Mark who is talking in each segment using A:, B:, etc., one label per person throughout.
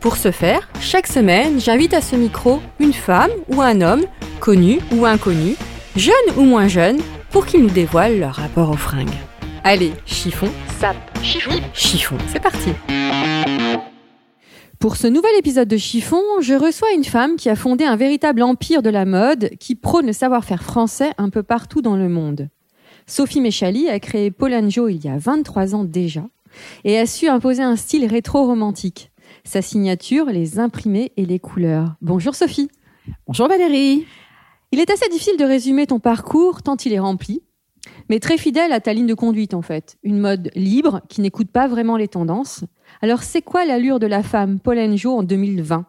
A: Pour ce faire, chaque semaine, j'invite à ce micro une femme ou un homme, connu ou inconnu, jeune ou moins jeune, pour qu'ils nous dévoilent leur rapport aux fringues. Allez, chiffon, sap, chiffon, chiffon, c'est parti. Pour ce nouvel épisode de Chiffon, je reçois une femme qui a fondé un véritable empire de la mode qui prône le savoir-faire français un peu partout dans le monde. Sophie Méchali a créé Polanjo il y a 23 ans déjà et a su imposer un style rétro-romantique sa signature, les imprimés et les couleurs. Bonjour Sophie.
B: Bonjour Valérie.
A: Il est assez difficile de résumer ton parcours tant il est rempli, mais très fidèle à ta ligne de conduite en fait. Une mode libre qui n'écoute pas vraiment les tendances. Alors c'est quoi l'allure de la femme Paul Enjo en 2020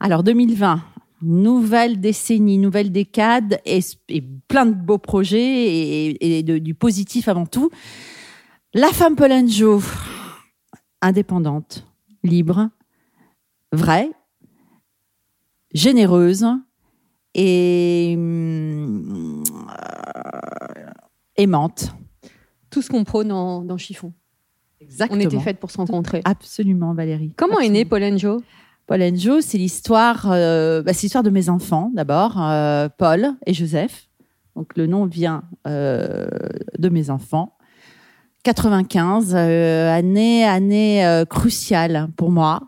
B: Alors 2020, nouvelle décennie, nouvelle décade et, et plein de beaux projets et, et de, du positif avant tout. La femme Paul Enjo, indépendante, libre, vraie, généreuse et euh, aimante.
A: Tout ce qu'on prône dans, dans Chiffon.
B: Exactement.
A: On était faites pour se rencontrer.
B: Absolument, Valérie.
A: Comment
B: Absolument.
A: est né Paul Enjo
B: Paul Enjo, c'est l'histoire, euh, bah, c'est l'histoire de mes enfants d'abord, euh, Paul et Joseph. Donc le nom vient de mes enfants. 95, euh, année année cruciale pour moi.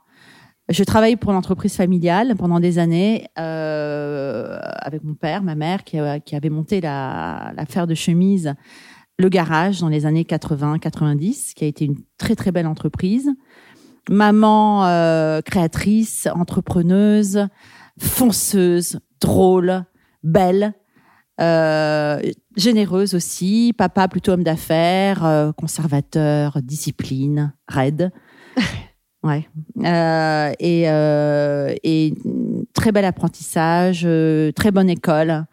B: Je travaillais pour l'entreprise familiale pendant des années euh, avec mon père, ma mère, qui, qui avait monté la, l'affaire de chemise, le garage dans les années 80-90, qui a été une très très belle entreprise. Maman euh, créatrice, entrepreneuse, fonceuse, drôle, belle, euh, généreuse aussi. Papa plutôt homme d'affaires, euh, conservateur, discipline, raide. Ouais. Euh, et, euh, et très bel apprentissage, euh, très bonne école,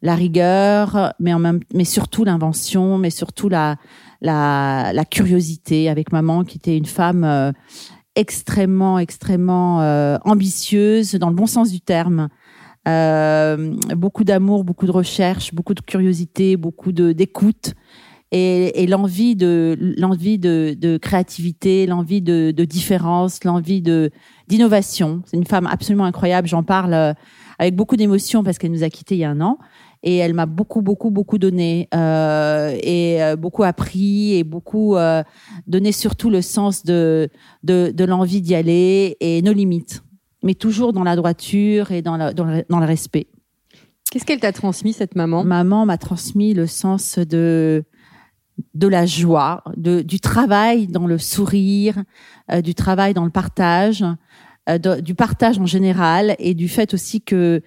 B: la rigueur, mais en même, mais surtout l'invention, mais surtout la, la, la curiosité avec maman qui était une femme euh, extrêmement, extrêmement euh, ambitieuse dans le bon sens du terme. Euh, beaucoup d'amour, beaucoup de recherche, beaucoup de curiosité, beaucoup de d'écoute et, et l'envie de l'envie de, de créativité, l'envie de, de différence, l'envie de d'innovation. C'est une femme absolument incroyable. J'en parle euh, avec beaucoup d'émotion parce qu'elle nous a quittés il y a un an et elle m'a beaucoup beaucoup beaucoup donné euh, et euh, beaucoup appris et beaucoup euh, donné surtout le sens de de, de l'envie d'y aller et nos limites, mais toujours dans la droiture et dans, la, dans, le, dans le respect.
A: Qu'est-ce qu'elle t'a transmis cette maman?
B: Maman m'a transmis le sens de de la joie, du travail dans le sourire, euh, du travail dans le partage, euh, du partage en général et du fait aussi que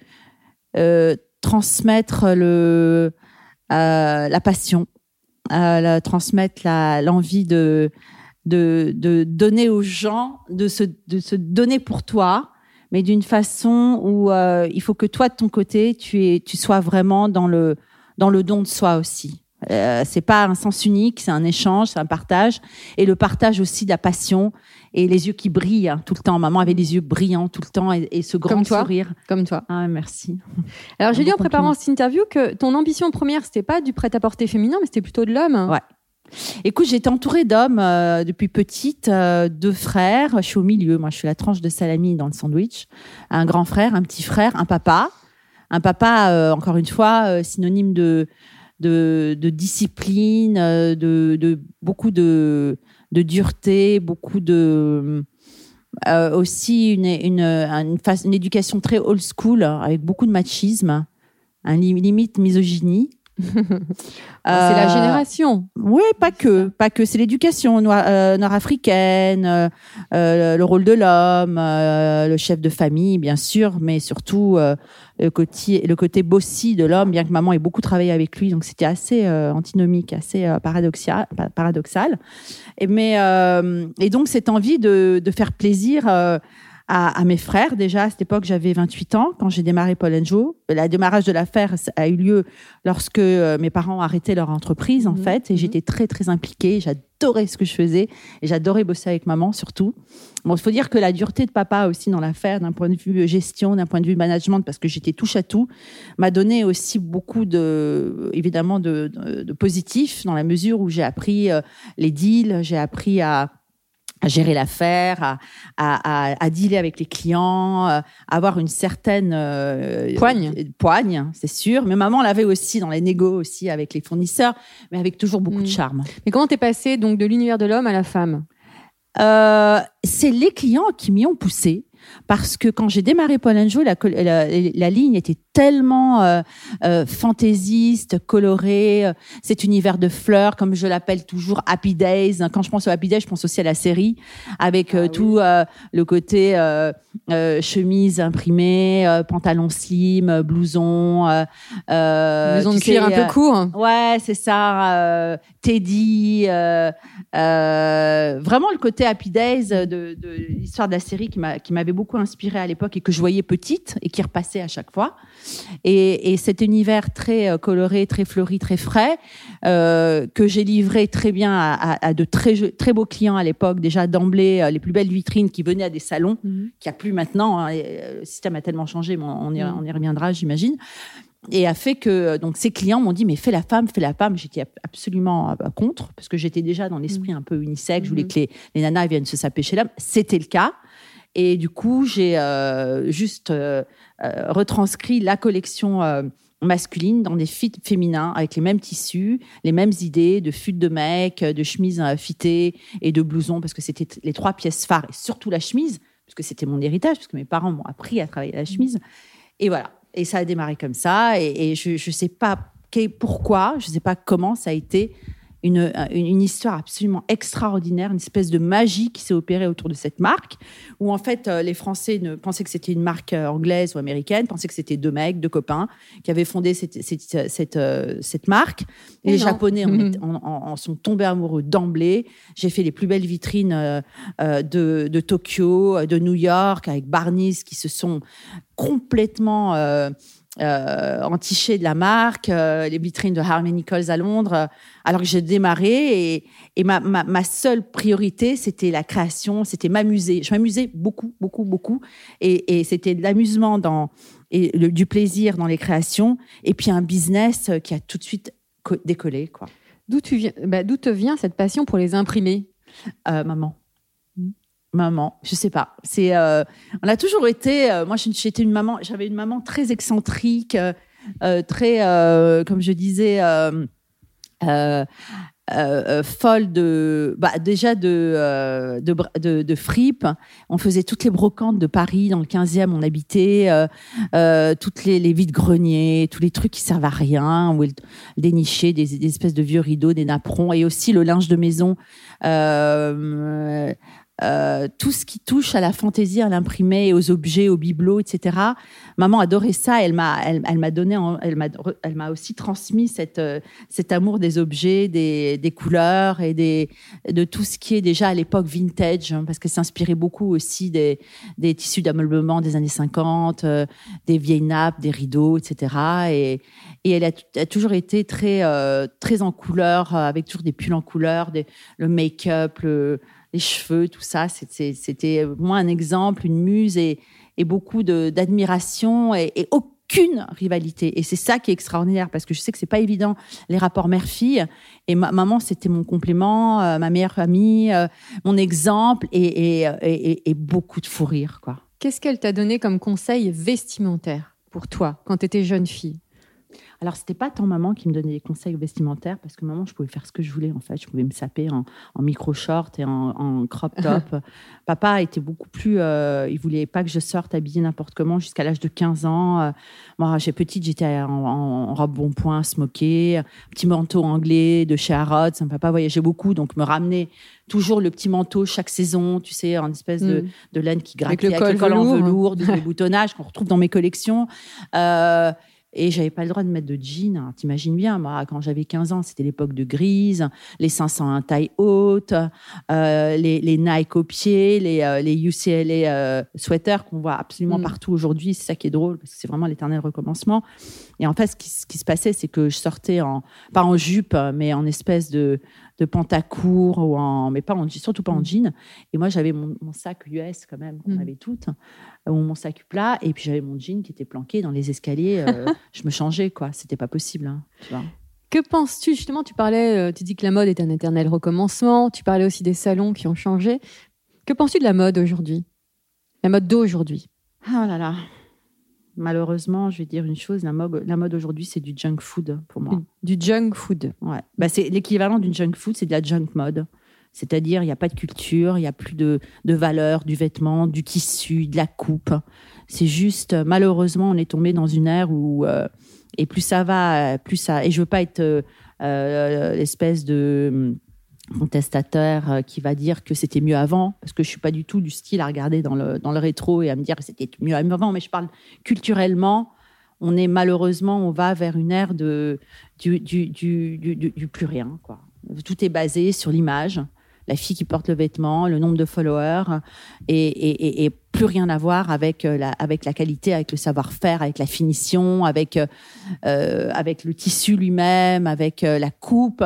B: euh, transmettre le la passion, transmettre l'envie de, donner aux gens, de se donner pour toi, mais d'une façon où il faut que toi de ton côté tu tu sois vraiment dans le dans le don de soi aussi. Euh, c'est pas un sens unique, c'est un échange, c'est un partage et le partage aussi de la passion et les yeux qui brillent hein, tout le temps. Maman avait les yeux brillants tout le temps et, et ce grand
A: Comme toi.
B: sourire.
A: Comme toi.
B: Ah merci.
A: Alors j'ai lu
B: bon
A: en préparant cette interview que ton ambition première, c'était pas du prêt-à-porter féminin, mais c'était plutôt de l'homme.
B: Ouais. Écoute, été entourée d'hommes euh, depuis petite, euh, deux frères. Je suis au milieu, moi, je suis la tranche de salami dans le sandwich. Un grand frère, un petit frère, un papa. Un papa, euh, encore une fois, synonyme de, de, discipline, euh, de, beaucoup de, dureté, beaucoup de Euh, aussi une, une, une, une éducation très old school, avec beaucoup de machisme, un li- limite misogynie.
A: C'est la
B: Euh,
A: génération.
B: Oui, pas que, pas que. C'est l'éducation euh, nord-africaine, euh, euh, le rôle de l'homme, euh, le chef de famille, bien sûr, mais surtout euh, le côté, le côté bossy de l'homme, bien que maman ait beaucoup travaillé avec lui, donc c'était assez euh, antinomique, assez euh, paradoxal, pa- paradoxal. Et mais euh, et donc cette envie de, de faire plaisir. Euh, à, à mes frères déjà à cette époque j'avais 28 ans quand j'ai démarré Paul Joe. Le démarrage de l'affaire a eu lieu lorsque euh, mes parents ont arrêté leur entreprise en
A: Mhm.
B: fait et
A: Mhm.
B: j'étais très très impliquée j'adorais ce que je faisais et j'adorais bosser avec maman surtout bon il faut dire que la dureté de papa aussi dans l'affaire d'un point de vue gestion d'un point de vue management parce que j'étais touche à tout m'a donné aussi beaucoup de évidemment de, de, de positif dans la mesure où j'ai appris euh, les deals j'ai appris à à gérer l'affaire, à, à, à, à dealer avec les clients, euh, à avoir une certaine euh,
A: Poigne.
B: poigne, c'est sûr. Mais maman l'avait aussi dans les négos aussi avec les fournisseurs, mais avec toujours beaucoup de charme.
A: Mais comment t'es passé donc de l'univers de l'homme à la femme?
B: Euh, c'est les clients qui m'y ont poussé. Parce que quand j'ai démarré Paul Joe, la, col- la, la ligne était tellement euh, euh, fantaisiste, colorée, euh, cet univers de fleurs, comme je l'appelle toujours, Happy Days. Quand je pense au Happy Days, je pense aussi à la série, avec euh, tout le côté chemise imprimée, pantalon slim, blouson,
A: Maison de cuir un peu court.
B: Ouais, c'est ça. Teddy, vraiment le côté Happy Days de, de l'histoire de la série qui m'avait beaucoup inspiré à l'époque et que je voyais petite et qui repassait à chaque fois. Et, et cet univers très euh, coloré, très fleuri, très frais euh, que j'ai livré très bien à, à- à de très très beaux clients à l'époque. Déjà d'emblée, euh, les plus belles vitrines qui venaient à des salons
A: Mhm.
B: qu'il n'y a plus maintenant. hein, le système a tellement changé, mais on y,
A: Mm.
B: on y reviendra, j'imagine. Et a fait que donc ces clients m'ont dit mais fais la femme, fais la femme. J'étais ab- absolument contre parce que j'étais déjà dans l'esprit un peu unisexe. Je voulais
A: Mhm.
B: que les, les nanas viennent se saper chez l'homme. C'était le cas. Et du coup, j'ai euh, juste euh, euh, retranscrit la collection masculine dans des fits féminins avec les mêmes tissus, les mêmes idées de fut de mec, de chemises euh, fitées et de blousons parce que c'était les trois pièces phares et surtout la chemise parce que c'était mon héritage parce que mes parents m'ont appris à travailler la chemise. Et voilà. Et ça a démarré comme ça. Et, je ne sais pas pourquoi, je ne sais pas comment ça a été une, une, histoire absolument extraordinaire, une espèce de magie qui s'est opérée autour de cette marque, où en fait euh, les Français ne pensaient que c'était une marque euh, anglaise ou américaine, pensaient que c'était deux mecs, deux copains qui avaient fondé cette, cette, cette, euh, cette marque. Et
A: Et
B: les
A: non.
B: Japonais en, en- en- sont tombés amoureux d'emblée. J'ai fait les plus belles vitrines de, de Tokyo, de New York, avec Barneys qui se sont complètement euh, euh, entichés de la marque, euh, les vitrines de Harmony Nichols à Londres, euh, alors que j'ai démarré et, et ma, ma, ma seule priorité, c'était la création, c'était m'amuser. Je m'amusais beaucoup, beaucoup, beaucoup. Et, et c'était de l'amusement dans, et le- du plaisir dans les créations et puis un business qui a tout de suite co- décollé. Quoi.
A: D'où tu viens bah, D'où te vient cette passion pour les imprimer?
B: Euh, maman. Maman, je sais pas. C'est, euh, on a toujours été. euh, moi, j'étais une maman. J'avais une maman très excentrique, euh, très, comme je disais, folle de, bah, déjà de, de, de, fripe. On faisait toutes les brocantes de Paris, dans le 15e, on habitait, toutes les, les vides-greniers, tous les trucs qui servent à rien, où elle dénichait des, des espèces de vieux rideaux, des napperons, et aussi le linge de maison. Euh, tout ce qui touche à la fantaisie, à l'imprimé, aux objets, aux bibelots, etc. Maman adorait ça. Elle m'a, elle, m'a donné, elle m'a, elle m'a aussi transmis euh, cet amour des objets, des, couleurs et de tout ce qui est déjà à l'époque vintage, hein, parce qu'elle s'inspirait beaucoup aussi des, tissus d'ameublement des années 50, euh, des vieilles nappes, des rideaux, etc. Et, elle a, toujours été très, en couleur, avec toujours des pulls en couleur, le make-up, le- les cheveux, tout ça. C'était moi un exemple, une muse et, beaucoup d'admiration et, aucune rivalité. Et c'est ça qui est extraordinaire parce que je sais que c'est pas évident les rapports mère-fille. Et ma maman, c'était mon complément, euh, ma meilleure amie, euh, mon exemple et- et- et beaucoup de fou rire, quoi.
A: Qu'est-ce qu'elle t'a donné comme conseil vestimentaire pour toi quand tu étais jeune fille?
B: Alors, c'était pas tant maman qui me donnait des conseils vestimentaires, parce que maman, je pouvais faire ce que je voulais, en fait. Je pouvais me saper en, en micro-short et en, en crop top. Papa était beaucoup plus. euh, il voulait pas que je sorte habillée n'importe comment jusqu'à l'âge de 15 ans. Euh, moi, j'ai petite, j'étais en, robe bon point, smoké, petit manteau anglais de chez Harrods. Papa voyageait beaucoup, donc me ramenait toujours le petit manteau chaque saison, tu sais, en espèce de,
A: Mm.
B: de laine qui
A: Avec
B: grattait
A: le
B: avec
A: col
B: le col en
A: velours.
B: velours, du boutonnage qu'on retrouve dans mes collections. Euh, et j'avais pas le droit de mettre de jean. Alors, T'imagines bien, moi, quand j'avais 15 ans, c'était l'époque de grise, les 501 taille haute, euh, les, les Nike au pied, les, euh, les UCLA euh, sweaters qu'on voit absolument
A: Mm.
B: partout aujourd'hui. C'est ça qui est drôle, parce que c'est vraiment l'éternel recommencement. Et en fait, ce qui, ce qui se passait, c'est que je sortais en, pas en jupe, mais en espèce de, de pantacourt, ou en, mais pas en, surtout pas en
A: Mm.
B: jean. Et moi, j'avais mon, mon sac US quand même, qu'on
A: Mm.
B: avait toutes, euh, ou mon sac plat, et puis j'avais mon jean qui était planqué dans les escaliers. euh, je me changeais, quoi. C'était pas possible, hein, tu vois.
A: Que penses-tu? Justement Tu parlais, euh, tu dis que la mode est un éternel recommencement. Tu parlais aussi des salons qui ont changé. Que penses-tu de la mode aujourd'hui? La mode d'aujourd'hui?
B: Ah là là. Malheureusement, je vais dire une chose, la mode, la mode aujourd'hui, c'est du junk food pour moi.
A: Du junk food.
B: Ouais. Bah, c'est l'équivalent d'une junk food, c'est de la junk mode. C'est-à-dire, il n'y a pas de culture, il n'y a plus de, de valeur du vêtement, du tissu, de la coupe. C'est juste, euh, malheureusement, on est tombé dans une ère où, euh, et plus ça va, euh, plus ça. Et je veux pas être euh, l'espèce de hum, contestataire euh, qui va dire que c'était mieux avant, parce que je suis pas du tout du style à regarder dans le, dans le rétro et à me dire que c'était mieux avant, mais je parle culturellement. On est malheureusement, on va vers une ère de, du, du, du, du, plus rien. Quoi. Tout est basé sur l'image, la fille qui porte le vêtement, le nombre de followers, et, et, et- plus rien à voir avec euh, la, avec la qualité, avec le savoir-faire, avec la finition, avec, euh, avec le tissu lui-même, avec la coupe.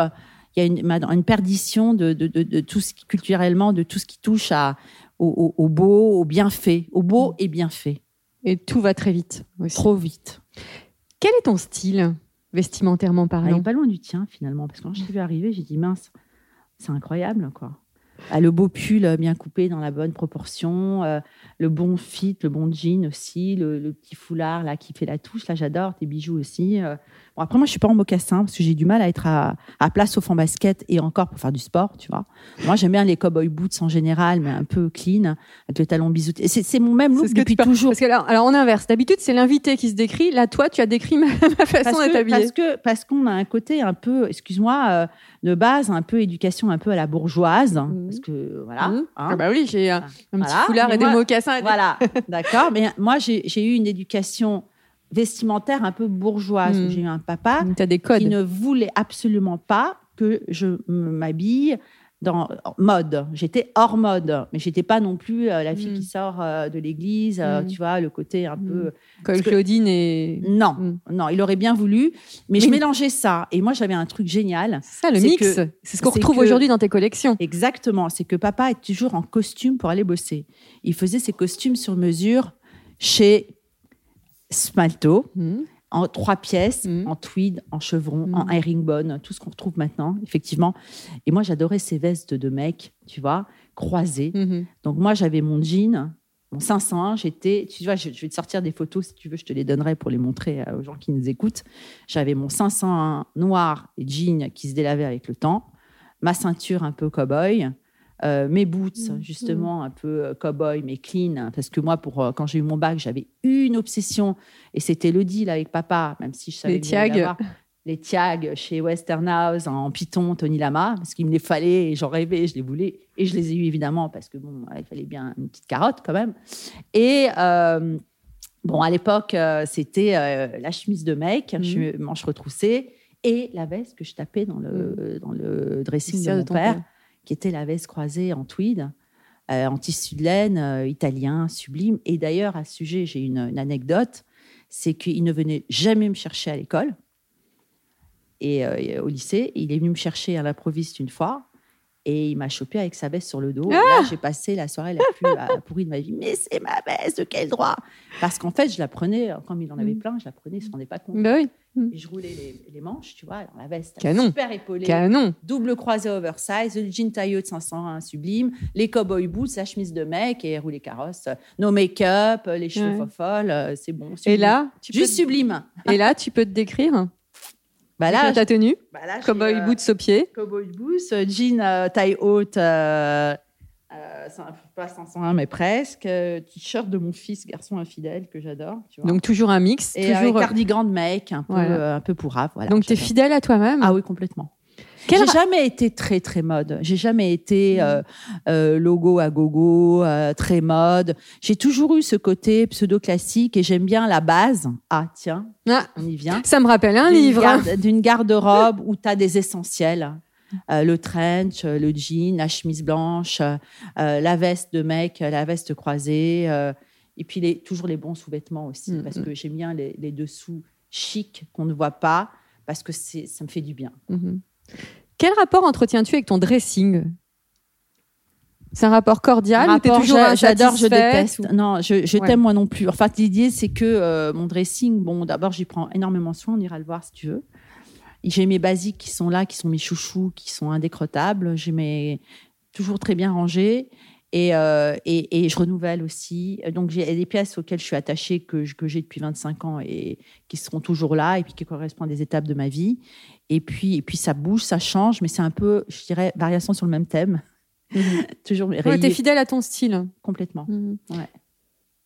B: Il y a une, perdition de, de, de, de tout ce qui, culturellement, de tout ce qui touche à, au, au- au beau, au bien fait, au beau et bien fait.
A: Et tout va très vite aussi.
B: Trop vite.
A: Quel est ton style, vestimentairement
B: Ah, il
A: parlant?
B: est pas loin du tien finalement, parce que quand je t'ai vu arriver, j'ai dit mince, c'est incroyable quoi. Ah, le beau pull euh, bien coupé dans la bonne proportion, euh, le bon fit, le bon jean aussi, le, le petit foulard là qui fait la touche, là j'adore, tes bijoux aussi. euh. Bon, après moi je suis pas en mocassin parce que j'ai du mal à être à, à plat sauf en basket et encore pour faire du sport, tu vois. Moi j'aime bien les cowboy boots en général, mais un peu clean, avec le talon biseauté. C'est mon même look depuis toujours.
A: Parce que alors, alors on inverse. D'habitude, c'est l'invité qui se décrit. Là, toi, tu as décrit ma, ma façon d'être habillée.
B: parce que parce qu'on a un côté un peu, excuse-moi, euh, de base, un peu éducation un peu à la bourgeoise, parce que voilà.
A: Mmh.
B: hein.
A: Ah bah oui, j'ai un, un petit
B: Voilà.
A: foulard
B: Mais
A: et des
B: moi-
A: mocassins.
B: Voilà, d'accord. Mais moi, j'ai j'ai eu une éducation vestimentaire un peu bourgeoise.
A: Mm.
B: J'ai eu un papa
A: Tu as des codes.
B: qui ne voulait absolument pas que je m'habille dans mode. J'étais hors mode, mais j'étais pas non plus euh, la fille
A: Mm.
B: qui sort euh, de l'église, euh,
A: Mm.
B: tu vois, le côté un peu que-
A: Claudine et.
B: non, non, il aurait bien voulu, mais je mélangeais ça. Et moi, j'avais un truc génial.
A: Ça, le mix.
B: que-
A: C'est ce qu'on retrouve
B: que-
A: aujourd'hui dans tes collections.
B: Exactement. C'est que papa est toujours en costume pour aller bosser. Il faisait ses costumes sur mesure chez Smalto,
A: Mhm.
B: en trois pièces,
A: Mhm.
B: en tweed, en chevron, en herringbone, tout ce qu'on retrouve maintenant, effectivement. Et moi, j'adorais ces vestes de mec, tu vois, croisées. Donc moi, j'avais mon jean, mon 501, j'étais, tu vois, je, je vais te sortir des photos si tu veux, je te les donnerai pour les montrer euh, aux gens qui nous écoutent. J'avais mon 501 noir et jean qui se délavait avec le temps, ma ceinture un peu cow-boy, euh, mes boots
A: Mhm.
B: justement un peu euh, cow-boy mais clean, hein, parce que moi, pour euh, quand j'ai eu mon bac, j'avais une obsession et c'était le deal avec papa, même si je savais
A: Les tiags.
B: les tiags chez Westernhouse en python, Tony Lama, parce qu'il me les fallait et j'en rêvais, je les voulais. Et je les ai eu évidemment parce que bon, il fallait bien une petite carotte quand même. Et euh, bon, à l'époque, euh, c'était euh, la chemise de mec,
A: Mhm.
B: che- manche retroussée, et la veste que je tapais dans le, dans le dressing de mon père,
A: père.
B: Qui était la veste croisée en tweed. euh, en tissu de laine, euh, italien, sublime. Et d'ailleurs, à ce sujet, j'ai une, une anecdote, c'est qu'il ne venait jamais me chercher à l'école et euh, au lycée. Il est venu me chercher à l'improviste une fois. Et il m'a chopé avec sa veste sur le dos.
A: Ah
B: Et là, j'ai passé la soirée la plus pourrie de ma vie. Mais c'est ma veste, de quel droit? Parce qu'en fait, je la prenais, comme il en avait
A: Mm.
B: plein, je la prenais, il ne se rendait pas compte.
A: Bah oui.
B: Et je roulais les, les manches, tu vois, alors la veste
A: Canon.
B: super épaulée,
A: Canon.
B: double croisé oversize, le jean taillot de 501 sublime, les cowboy boots, la chemise de mec et rouler carrosse, nos make-up, les cheveux
A: Ouais.
B: folles, euh, c'est bon.
A: Et
B: sublime.
A: là, tu
B: juste
A: te-
B: sublime.
A: et là, tu peux te décrire
B: Bah
A: là, ta tenue,
B: bah là,
A: cowboy
B: euh,
A: boots au pied.
B: Cowboy boots, jean euh, taille haute, euh, euh, pas 501 mais presque, euh, t-shirt de mon fils, garçon infidèle que j'adore.
A: Donc toujours un mix,
B: et avec
A: toujours.
B: cardigan de mec, un peu,
A: Voilà.
B: euh, un peu pourrave. Voilà,
A: Donc tu es fidèle à toi-même.
B: Ah oui, complètement.
A: Quel
B: J'ai jamais été très très mode. J'ai jamais été euh, euh, logo à gogo, euh, très mode. J'ai toujours eu ce côté pseudo classique et j'aime bien la base. Ah tiens,
A: Ah,
B: on y vient.
A: ça me rappelle un livre.
B: garde- D'une garde-robe où tu as des essentiels. Euh, le trench, euh, le jean, la chemise blanche, euh, la veste de mec, la veste croisée, euh, et puis les, toujours les bons sous-vêtements aussi,
A: Mm,
B: parce
A: mm.
B: que j'aime bien les, les dessous chics qu'on ne voit pas, parce que ça me fait du bien.
A: Mhm. Quel rapport entretiens-tu avec ton dressing? C'est un rapport cordial
B: J'adore, je déteste.
A: ou-
B: Non, je, je
A: Ouais.
B: t'aime moi non plus. Enfin, l'idée, c'est que euh, mon dressing, bon, d'abord, j'y prends énormément soin. On ira le voir si tu veux. J'ai mes basiques qui sont là, qui sont mes chouchous, qui sont indécrottables. J'ai mes toujours très bien rangés. Et, euh, et, et je renouvelle aussi. Donc, j'ai des pièces auxquelles je suis attachée, que, que j'ai depuis 25 ans et qui seront toujours là et puis qui correspondent à des étapes de ma vie. Et puis, et puis ça bouge, ça change, mais c'est un peu, je dirais, variation sur le même thème. toujours
A: Ouais,
B: rayé
A: T'es fidèle à ton style.
B: complètement.
A: Mhm.
B: Ouais.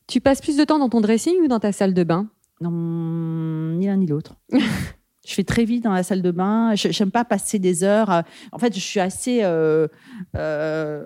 A: Tu passes plus de temps dans ton dressing ou dans ta salle de bain?
B: Non, ni l'un ni l'autre. je fais très vite dans la salle de bain. Je n'aime pas passer des heures. En fait, je suis assez. Euh, euh,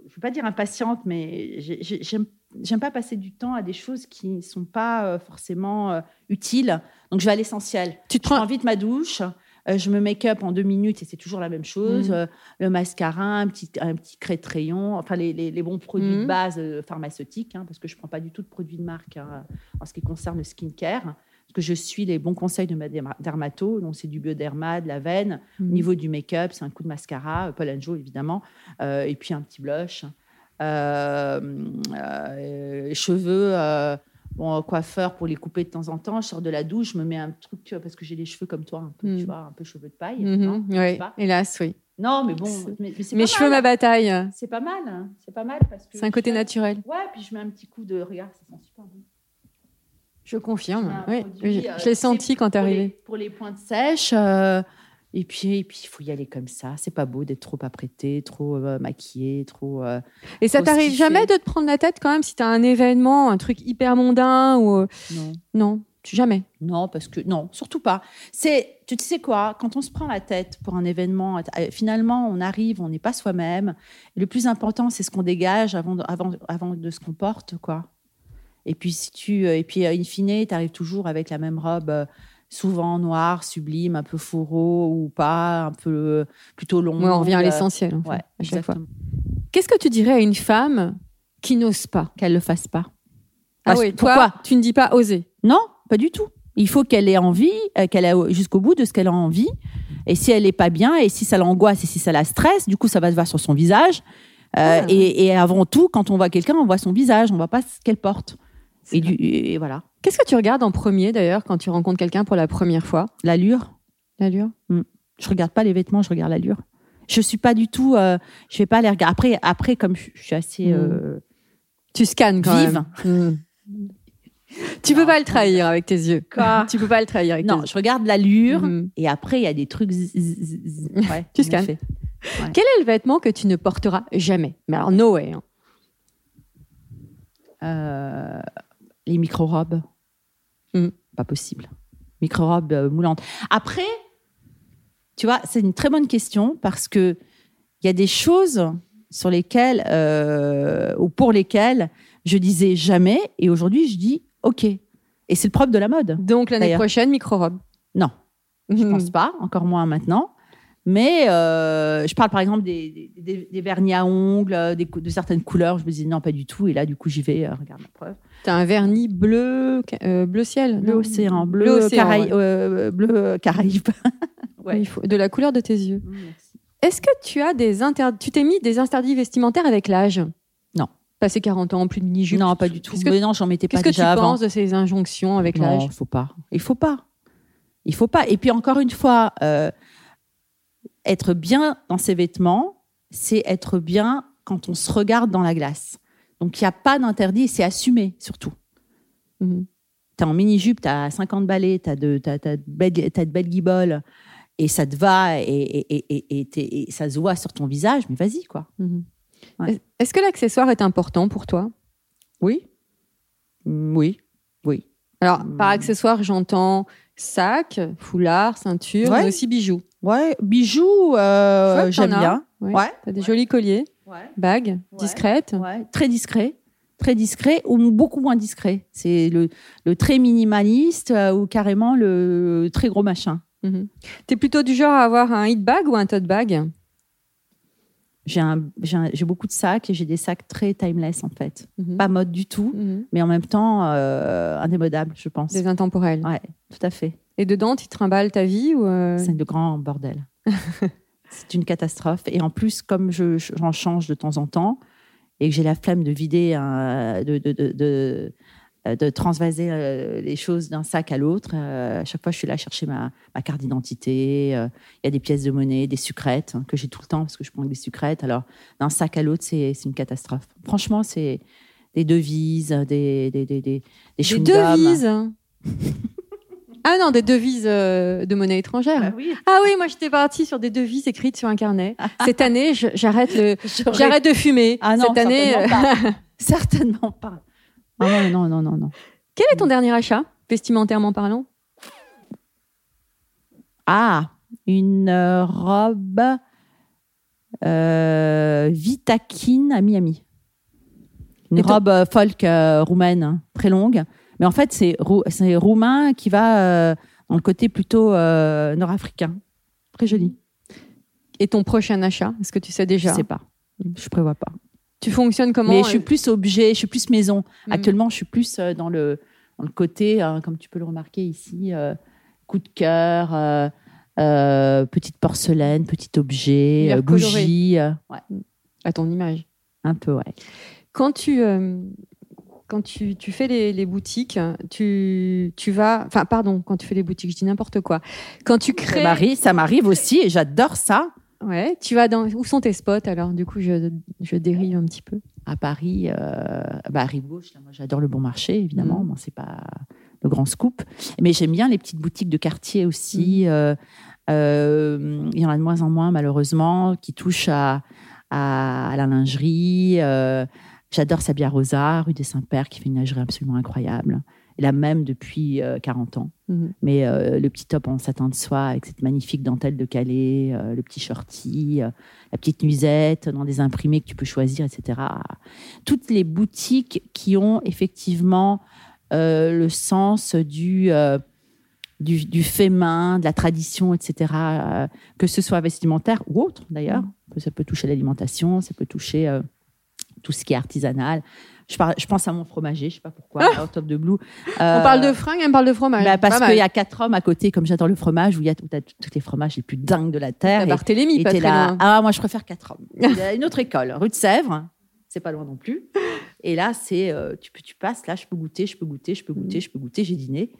B: je ne veux pas dire impatiente, mais j'ai- j'ai- j'aime. J'aime pas passer du temps à des choses qui ne sont pas euh, forcément euh, utiles. Donc, je vais à l'essentiel.
A: Tu te
B: Je
A: prends
B: vite ma douche. euh, je me make-up en deux minutes et c'est toujours la même chose. Euh, le mascara, un petit, un petit crête de rayon, enfin les, les- les bons produits
A: Mhm.
B: de base pharmaceutiques, hein, parce que je ne prends pas du tout de produits de marque hein, en ce qui concerne le skincare. Parce que je suis les bons conseils de ma derma- dermato, donc c'est du bioderma, de la veine. Au
A: Mhm.
B: niveau du make-up, c'est un coup de mascara, euh, Paul Joe évidemment, euh, et puis un petit blush. Euh, euh, cheveux, bon, coiffeur pour les couper de temps en temps. Je sors de la douche, je me mets un truc, tu vois, parce que j'ai les cheveux comme toi, un peu, tu vois, un peu cheveux de paille.
A: Mhm.
B: non pas.
A: hélas, oui.
B: Non, mais bon, mais, mais
A: Mes cheveux, ma bataille.
B: C'est pas mal, hein. c'est pas mal parce que.
A: C'est un côté naturel.
B: Ouais, puis je mets un petit coup de. Regarde, ça sent super bon.
A: Je confirme. Oui,
B: produit,
A: je
B: euh,
A: je l'ai senti quand t'es arrivée.
B: Pour les pointes sèches. euh, et puis, et puis, il faut y aller comme ça. C'est pas beau d'être trop apprêté, trop euh, maquillé, trop. euh,
A: Et ça t'arrive jamais de te prendre la tête quand même si t'as un événement, un truc hyper mondain ou
B: non.
A: non, jamais.
B: Non, parce que non, surtout pas. C'est, tu sais quoi, quand on se prend la tête pour un événement, finalement, on arrive, on n'est pas soi-même. Le plus important, c'est ce qu'on dégage avant de, avant, avant de ce qu'on porte, quoi. Et puis si tu, euh, et puis euh, in fine, tu arrives toujours avec la même robe, euh, souvent noire, sublime, un peu fourreau ou pas, un peu plutôt longue.
A: Ouais, on revient à l'essentiel. en fait,
B: Ouais,
A: à chaque fois.
B: exactement.
A: Qu'est-ce que tu dirais à une femme qui n'ose pas
B: Qu'elle le fasse pas?
A: Ah oui, toi,
B: pourquoi
A: tu ne dis pas oser?
B: Non, pas du tout. Il faut qu'elle ait envie, qu'elle ait jusqu'au bout de ce qu'elle a envie. Et si elle n'est pas bien, et si ça l'angoisse, et si ça la stresse, du coup, ça va se voir sur son visage. Euh,
A: Ah.
B: et, et avant tout, quand on voit quelqu'un, on voit son visage, on voit pas ce qu'elle porte. Et,
A: vrai.
B: du, et voilà.
A: Qu'est-ce que tu regardes en premier d'ailleurs quand tu rencontres quelqu'un pour la première fois?
B: L'allure,
A: L'allure?
B: Je regarde pas les vêtements, je regarde l'allure. Je suis pas du tout, euh, je vais pas les regarder. Après, après, comme je, je suis assez
A: Mm.
B: euh,
A: Tu scannes quand
B: Vive.
A: même. Mm. Tu peux
B: Non.
A: pas le trahir avec tes yeux.
B: Quoi?
A: Tu peux pas le trahir avec
B: non,
A: tes
B: je regarde l'allure.
A: Mhm.
B: Et après, il y a des trucs. Ouais,
A: Tu scannes.
B: effet.
A: Quel est le vêtement que tu ne porteras jamais? Mais alors, no way. hein.
B: Euh, les micro-robes.
A: Mm.
B: Pas possible. Micro-robes euh, moulantes. Après, tu vois, c'est une très bonne question parce que il y a des choses sur lesquelles euh, ou pour lesquelles je disais jamais et aujourd'hui je dis OK. Et c'est le propre de la mode.
A: Donc l'année prochaine, micro-robe.
B: Non, je
A: Mhm.
B: pense pas, encore moins maintenant. Mais euh, je parle par exemple des, des, des- des vernis à ongles, euh, des, de certaines couleurs. Je me dis non, pas du tout. Et là, du coup, j'y vais. euh, regarde la preuve.
A: T'as un vernis bleu, euh, bleu ciel.
B: Bleu
A: non
B: océan, bleu,
A: Bleu océan,
B: Caraï-
A: ouais.
B: bleu Caraïbe.
A: De la couleur de tes yeux.
B: Merci.
A: Est-ce que tu as des inter... tu t'es mis des interdits vestimentaires avec l'âge?
B: Non.
A: Passé 40 ans, plus de mini-jupe
B: Non, pas du tout.
A: Que,
B: Mais non, j'en mettais pas
A: qu'est-ce que tu
B: déjà avant.
A: penses de ces injonctions avec
B: Non,
A: l'âge?
B: il faut pas. Il faut pas. Il faut pas. Et puis encore une fois, euh, être bien dans ses vêtements, c'est être bien quand on se regarde dans la glace. Donc il n'y a pas d'interdit, c'est assumé surtout.
A: Mhm.
B: T'es en mini-jupe, t'as 50 balais, de, t'as, t'as de, belles, guiboles, et ça te va, et, ça se voit sur ton visage, mais vas-y, quoi.
A: Mhm.
B: Ouais.
A: Est-ce que l'accessoire est important pour toi?
B: Oui Mm, Oui. Oui.
A: Alors, par
B: Hmm.
A: accessoire, j'entends sac, foulard, ceinture,
B: Ouais.
A: mais aussi bijoux.
B: Ouais, bijoux, euh, j'aime bien.
A: Ouais.
B: Ouais.
A: T'as des jolis colliers,
B: Ouais.
A: bagues, discrètes.
B: Très discret, très discret ou beaucoup moins discret. C'est le, le très minimaliste euh, ou carrément le très gros machin.
A: Mhm. T'es plutôt du genre à avoir un hit bag ou un tote bag?
B: J'ai beaucoup de sacs et j'ai des sacs très timeless en fait.
A: Mhm.
B: Pas mode du tout,
A: Mhm.
B: mais en même temps euh, indémodable, je pense.
A: Des intemporels.
B: Ouais, tout à fait.
A: Et dedans, tu trimbales ta vie ou euh,
B: C'est le grand bordel. c'est une catastrophe. Et en plus, comme je, j'en change de temps en temps et que j'ai la flemme de vider, un- de, de, de, de, de transvaser euh, les choses d'un sac à l'autre, euh, à chaque fois, je suis là chercher ma, ma carte d'identité. euh, Il y a des pièces de monnaie, des sucrètes hein, que j'ai tout le temps parce que je prends des sucrètes. Alors, d'un sac à l'autre, c'est, une catastrophe. Franchement, c'est des devises, des, des, des, des, des
A: devises? Ah non, des devises euh, de monnaie étrangère.
B: Bah oui.
A: Ah oui, moi j'étais partie sur des devises écrites sur un carnet. Cette année, j'arrête le, j'arrête de fumer.
B: Ah non,
A: Cette année,
B: certainement
A: euh,
B: pas. certainement pas. Ah non, non, non, non, non.
A: quel est ton dernier achat, vestimentairement parlant?
B: Ah, une euh, robe euh, Vitakin à Miami. Une
A: Et
B: robe euh, folk euh, roumaine, hein, très longue. Mais en fait, c'est rou- c'est roumain qui va dans le côté plutôt nord-africain. Très joli.
A: Et ton prochain achat Est-ce que tu sais déjà?
B: Je sais pas. Je prévois pas.
A: Tu fonctionnes comment
B: Mais je suis
A: euh,
B: plus objet, je suis plus maison.
A: Mhm.
B: Actuellement, je suis plus euh, dans le, dans le côté, euh, comme tu peux le remarquer ici, euh, coup de cœur, euh, euh, petite porcelaine, petit objet, bougie. ouais,
A: à ton image
B: un peu, ouais.
A: Quand tu quand tu, tu fais les, les boutiques, tu, tu vas. Enfin, pardon, quand tu fais les boutiques, je dis n'importe quoi. Quand tu crées.
B: ça m'arrive aussi et j'adore ça.
A: Ouais, tu vas dans. Où sont tes spots alors? Du coup, je, je dérive un petit peu.
B: À Paris, euh, bah, à rive gauche, là, moi j'adore le bon marché, évidemment.
A: Mhm.
B: Bon, c'est pas le grand scoop. Mais j'aime bien les petites boutiques de quartier aussi.
A: Mhm.
B: Euh, euh, il y en a de moins en moins, malheureusement, qui touchent à, à, à la lingerie. J'adore Sabia Rosa, rue des Saints-Pères, qui fait une lingerie absolument incroyable. Et la même depuis euh, 40 ans.
A: Mhm.
B: Mais euh, le petit top en satin de soie avec cette magnifique dentelle de Calais, euh, le petit shorty, euh, la petite nuisette dans des imprimés que tu peux choisir, etc. Toutes les boutiques qui ont effectivement euh, le sens du, euh, du, du fait main, de la tradition, etc. euh, que ce soit vestimentaire ou autre d'ailleurs. Ça peut toucher l'alimentation, ça peut toucher euh, tout ce qui est artisanal. Je, pense à mon fromager, je sais pas pourquoi, à Out of the Blue.
A: On parle de fringues, on parle de fromage.
B: bah, parce qu'il y a quatre hommes à côté, comme j'adore le fromage, où il y a tous les fromages les plus dingues de la terre. Et-
A: Barthélemy,
B: et
A: pas très
B: là,
A: loin.
B: Ah, moi, je préfère quatre hommes. Il y a une autre école, rue de Sèvres. C'est pas loin non plus. Et là, c'est, euh, tu, tu passes, là, je peux goûter, je peux goûter, je peux goûter, je peux goûter, j'ai dîné.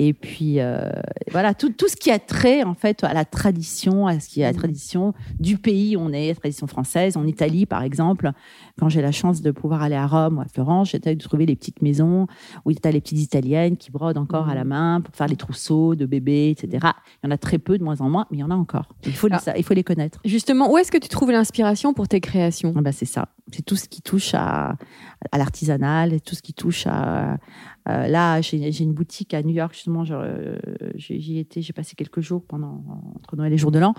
B: Et puis, euh, voilà, tout, tout ce qui a trait, en fait, à la tradition, à ce qui est la
A: Mm.
B: tradition du pays où on est, la tradition française. En Italie, par exemple, quand j'ai la chance de pouvoir aller à Rome ou à Florence, j'essaie de trouver les petites maisons où tu as les petites italiennes qui brodent encore à la main pour faire les trousseaux de bébés, etc. Il y en a très peu, de moins en moins, mais il y en a encore. Il faut, les,
A: Ah.
B: sa- il faut les connaître.
A: Justement, où est-ce que tu trouves l'inspiration pour tes créations?
B: Ah bah, c'est ça. C'est tout ce qui touche à, à l'artisanal, tout ce qui touche à. Euh, là, j'ai une boutique à New York, justement. euh, J'y étais, j'ai passé quelques jours pendant entre Noël et Jour de l'An.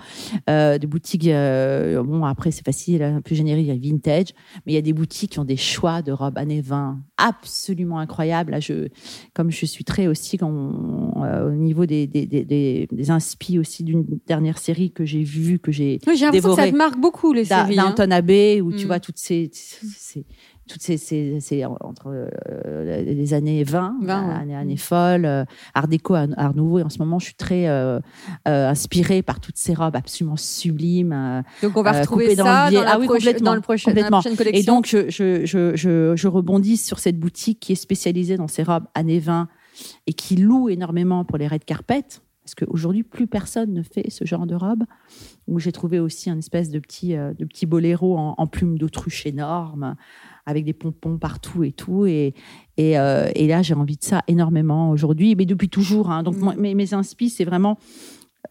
B: Euh, des boutiques, euh, bon, après, c'est facile, un peu générique, il y a vintage, mais il y a des boutiques qui ont des choix de robes années 20 absolument incroyables. Là, je, comme je suis très aussi quand on- euh, au niveau des, des, des, des, des inspi aussi d'une dernière série que j'ai vue, que j'ai
A: Oui, j'ai l'impression que ça te marque beaucoup, les séries. hein.
B: d'Anton Abbé où tu
A: Mm.
B: vois toutes ces, ces- toutes ces, ces- ces- entre euh, les années 20,
A: 20, ouais.
B: années, années folles, euh, Art déco, Art nouveau. Et en ce moment, je suis très euh, euh, inspirée par toutes ces robes absolument sublimes. euh,
A: Donc on va retrouver
B: coupé dans
A: ça
B: le
A: dans la,
B: Ah oui, complètement,
A: dans le prochain- dans la
B: complètement.
A: prochaine collection.
B: Et donc, je, je, je, je, je rebondis sur cette boutique qui est spécialisée dans ces robes années 20 et qui loue énormément pour les red carpet. Parce qu'aujourd'hui, plus personne ne fait ce genre de robe. Où j'ai trouvé aussi un espèce de petit, euh, de petit boléro en, en plume d'autruche énorme, avec des pompons partout et tout. Et, et, euh, et là, j'ai envie de ça énormément aujourd'hui, mais depuis toujours. hein. Donc,
A: Mm.
B: mes, mes inspi, c'est vraiment,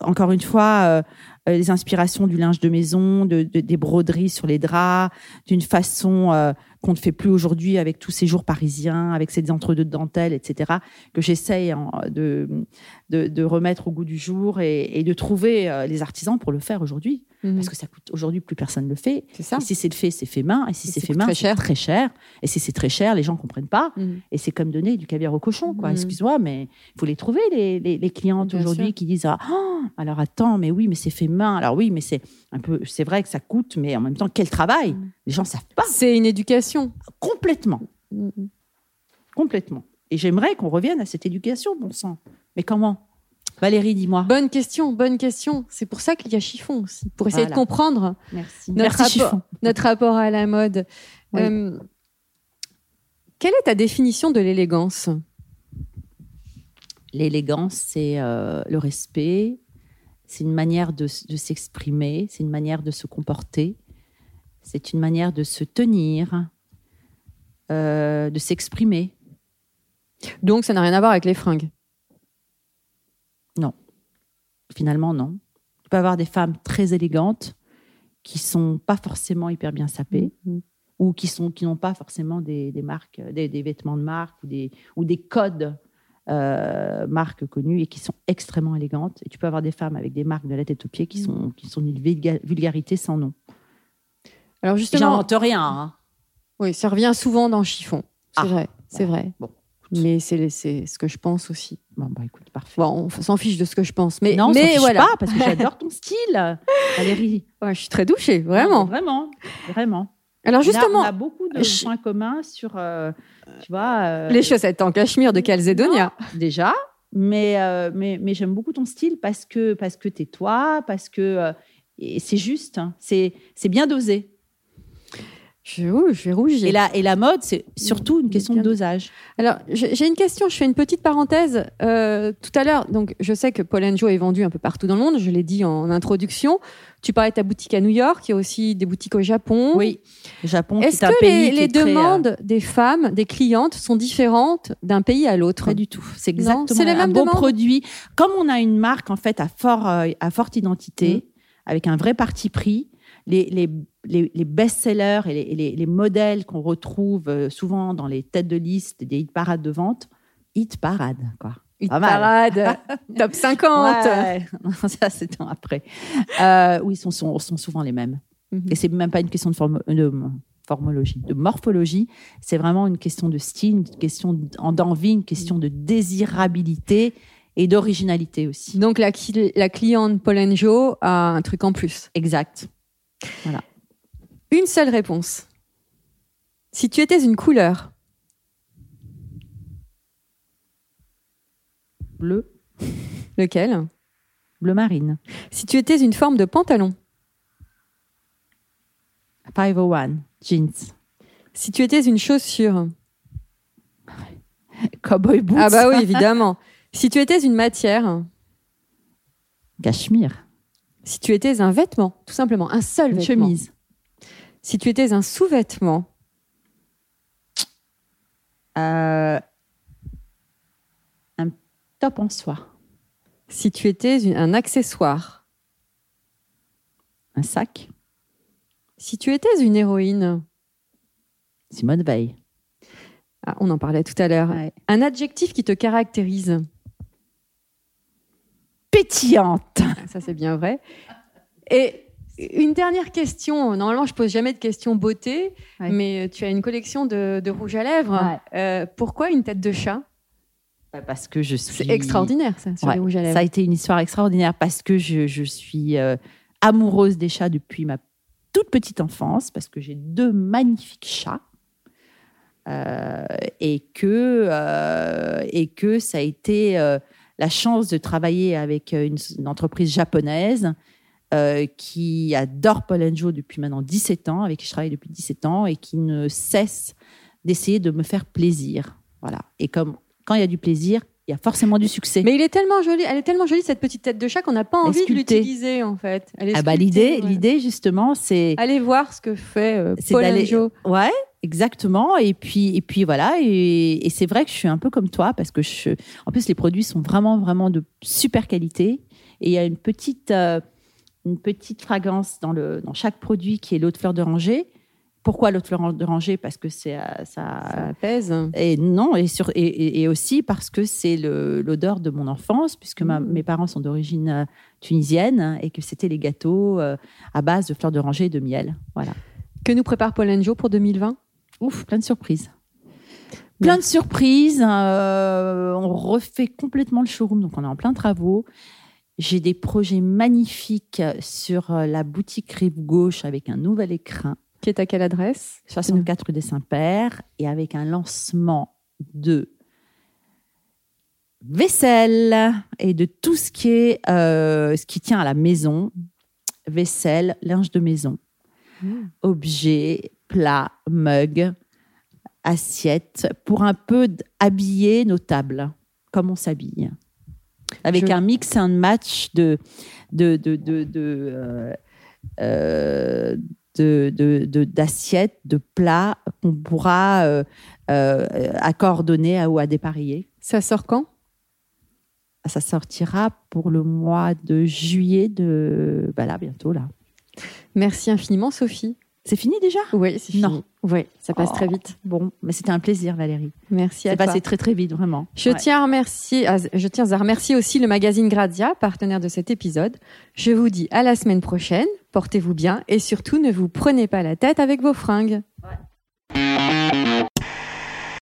B: encore une fois, euh, euh, les inspirations du linge de maison, de, de- des broderies sur les draps, d'une façon euh, qu'on ne fait plus aujourd'hui avec tous ces jours parisiens, avec ces entre-deux de dentelle, etc., que j'essaye en- de, de, de remettre au goût du jour et, et de trouver euh, les artisans pour le faire aujourd'hui.
A: Mhm.
B: Parce que ça coûte aujourd'hui, plus personne ne le fait.
A: c'est ça.
B: Et si c'est fait, c'est fait main. Et si c'est fait main, c'est très cher. Et si c'est très cher, les gens comprennent pas.
A: Mhm.
B: Et c'est comme donner du caviar au cochon, quoi.
A: Mhm.
B: Excuse-moi, mais il faut les trouver, les, les, les clientes aujourd'hui qui disent ah, oh, alors attends, mais oui, mais c'est fait main. Alors oui, mais c'est un peu, c'est vrai que ça coûte, mais en même temps, quel travail?
A: Mhm.
B: Les gens savent pas.
A: C'est une éducation.
B: Complètement, complètement. Et j'aimerais qu'on revienne à cette éducation, bon sang. Mais comment? Valérie, dis-moi.
A: Bonne question, bonne question. C'est pour ça qu'il y a chiffon aussi, pour essayer
B: Voilà.
A: de comprendre
B: Merci.
A: notre,
B: Merci,
A: rapport,
B: Chiffon.
A: notre rapport à la mode.
B: Oui.
A: Euh, quelle est ta définition de l'élégance?
B: L'élégance, c'est euh, le respect, c'est une manière de s'exprimer, c'est une manière de se comporter, c'est une manière de se tenir, euh, de s'exprimer.
A: Donc ça n'a rien à voir avec les fringues.
B: Finalement, non. Tu peux avoir des femmes très élégantes qui sont pas forcément hyper bien sapées
A: Mhm.
B: ou qui sont qui n'ont pas forcément des, des marques, des, des vêtements de marque ou des ou des codes euh, marques connues et qui sont extrêmement élégantes. Et tu peux avoir des femmes avec des marques de la tête aux pieds qui sont qui sont d'une vulga- vulgarité sans nom.
A: Alors justement,
B: J'invente rien. hein.
A: Oui, ça revient souvent dans chiffon. C'est
B: Ah.
A: vrai, c'est vrai.
B: Bon.
A: Mais c'est ce que je pense aussi.
B: Bon bah écoute, parfait.
A: Bon, on s'en fiche de ce que je pense. Mais,
B: non, on
A: mais
B: fiche
A: voilà.
B: pas parce que j'adore ton style, Valérie.
A: Ouais, je suis très douchée, vraiment.
B: Non, vraiment, vraiment.
A: Alors justement,
B: on a, beaucoup de
A: je-
B: points communs sur, euh, tu vois, euh,
A: les chaussettes en cachemire de Calzedonia.
B: déjà. Mais, euh, mais, mais j'aime beaucoup ton style parce que, parce que t'es toi, parce que c'est juste, hein. c'est bien dosé.
A: Je, ouh, je vais rougir.
B: Et la, et la mode, c'est surtout une question de dosage.
A: Alors, j'ai une question, je fais une petite parenthèse. Euh, tout à l'heure, donc, je sais que Paul Joe est vendu un peu partout dans le monde, je l'ai dit en introduction. Tu parlais de ta boutique à New York, il y a aussi des boutiques au Japon.
B: Oui, Japon,
A: Est-ce que
B: pays
A: les,
B: qui
A: les
B: est très, euh,
A: demandes des femmes, des clientes, sont différentes d'un pays à l'autre?
B: Pas du tout. C'est exactement
A: c'est
B: un beau produit. Comme on a une marque en fait à fort euh, à forte identité,
A: Mm.
B: avec un vrai parti pris, les, les, les, les best-sellers et les, et les, les modèles qu'on retrouve euh, souvent dans les têtes de liste des hit parades de vente, hit parade quoi.
A: Hit parade, top 50.
B: Ouais. Ça c'est un après. Euh, oui, ils sont, sont, sont souvent les mêmes.
A: Mhm.
B: Et c'est même pas une question de, forme- de formologie, de morphologie. C'est vraiment une question de style, une question d'envie, une question de désirabilité et d'originalité aussi.
A: Donc, la, la cliente Paul Joe a un truc en plus.
B: Exact.
A: Une seule réponse. Si tu étais une couleur,
B: Bleu,
A: lequel?
B: Bleu marine.
A: Si tu étais une forme de pantalon,
B: 501, jeans.
A: si tu étais une chaussure,
B: Cowboy boots.
A: ah bah oui, évidemment. si tu étais une matière,
B: Cachemire.
A: Si tu étais un vêtement, tout simplement, un seul
B: Une
A: vêtement.
B: chemise.
A: Si tu étais un sous-vêtement,
B: Euh, un top en soie.
A: si tu étais une- un accessoire,
B: Un sac.
A: si tu étais une héroïne,
B: Simone Veil.
A: ah, on en parlait tout à l'heure,
B: Ouais.
A: un adjectif qui te caractérise,
B: Pétillante.
A: Ça c'est bien vrai. Et une dernière question, normalement je pose jamais de questions beauté,
B: Ouais.
A: mais tu as une collection de, de rouge à lèvres. Euh, pourquoi une tête de chat?
B: Bah, Parce que je suis.
A: C'est extraordinaire ça, sur
B: Ouais,
A: les rouges à lèvres.
B: Ça a été une histoire extraordinaire parce que je, je suis euh, amoureuse des chats depuis ma toute petite enfance, parce que j'ai deux magnifiques chats. Euh, et que euh, et que ça a été euh, la chance de travailler avec une, une entreprise japonaise euh, qui adore Paul Joe depuis maintenant 17 ans, avec qui je travaille depuis 17 ans et qui ne cesse d'essayer de me faire plaisir. Voilà. Et comme quand il y a du plaisir, il y a forcément du succès.
A: Mais il est tellement joli, elle est tellement jolie cette petite tête de chat qu'on n'a pas envie de l'utiliser en fait. Elle est
B: ah bah l'idée,
A: ouais.
B: l'idée justement, c'est
A: Allez voir ce que fait euh, Paul
B: ouais exactement et puis et puis voilà et, et c'est vrai que je suis un peu comme toi parce que je en plus les produits sont vraiment vraiment de super qualité et il y a une petite euh, une petite fragrance dans le dans chaque produit qui est l'eau de fleur d'oranger pourquoi l'eau de fleur d'oranger parce que c'est euh, ça
A: Ça pèse.
B: et non, et, sur, et, aussi parce que c'est l'odeur de mon enfance, puisque ma-
A: Mm.
B: mes parents sont d'origine euh, tunisienne et que c'était les gâteaux à base de fleurs d'oranger et de miel. Voilà.
A: Que nous prépare Paul Joe pour 2020
B: Ouf, plein de surprises. Plein de surprises. euh, on refait complètement le showroom, donc on est en plein travaux. J'ai des projets magnifiques sur euh, la boutique Rive Gauche avec un nouvel écrin.
A: Qui est à quelle adresse?
B: 64 rue des Saints-Pères et avec un lancement de vaisselle et de tout ce qui est euh, ce qui tient à la maison vaisselle linge de maison
A: Mm.
B: objets plats mugs assiettes pour un peu habiller nos tables comme on s'habille avec
A: Je-
B: un mix and match de de de de, de, euh, euh, de- de- de- d'assiettes, de, plats qu'on pourra euh, euh, accorder à, ou à dépareiller.
A: Ça sort quand?
B: Ça sortira pour le mois de juillet de bah là bientôt là.
A: Merci infiniment Sophie.
B: C'est fini déjà
A: Oui, c'est fini.
B: Non.
A: Oui, ça passe
B: Oh,
A: très vite.
B: Bon, mais c'était un plaisir Valérie.
A: Merci à
B: C'est
A: toi.
B: passé très très vite vraiment.
A: Je
B: Ouais.
A: tiens à remercier, à- je tiens à remercier aussi le magazine Grazia, partenaire de cet épisode. Je vous dis à la semaine prochaine. Portez-vous bien et surtout ne vous prenez pas la tête avec vos fringues.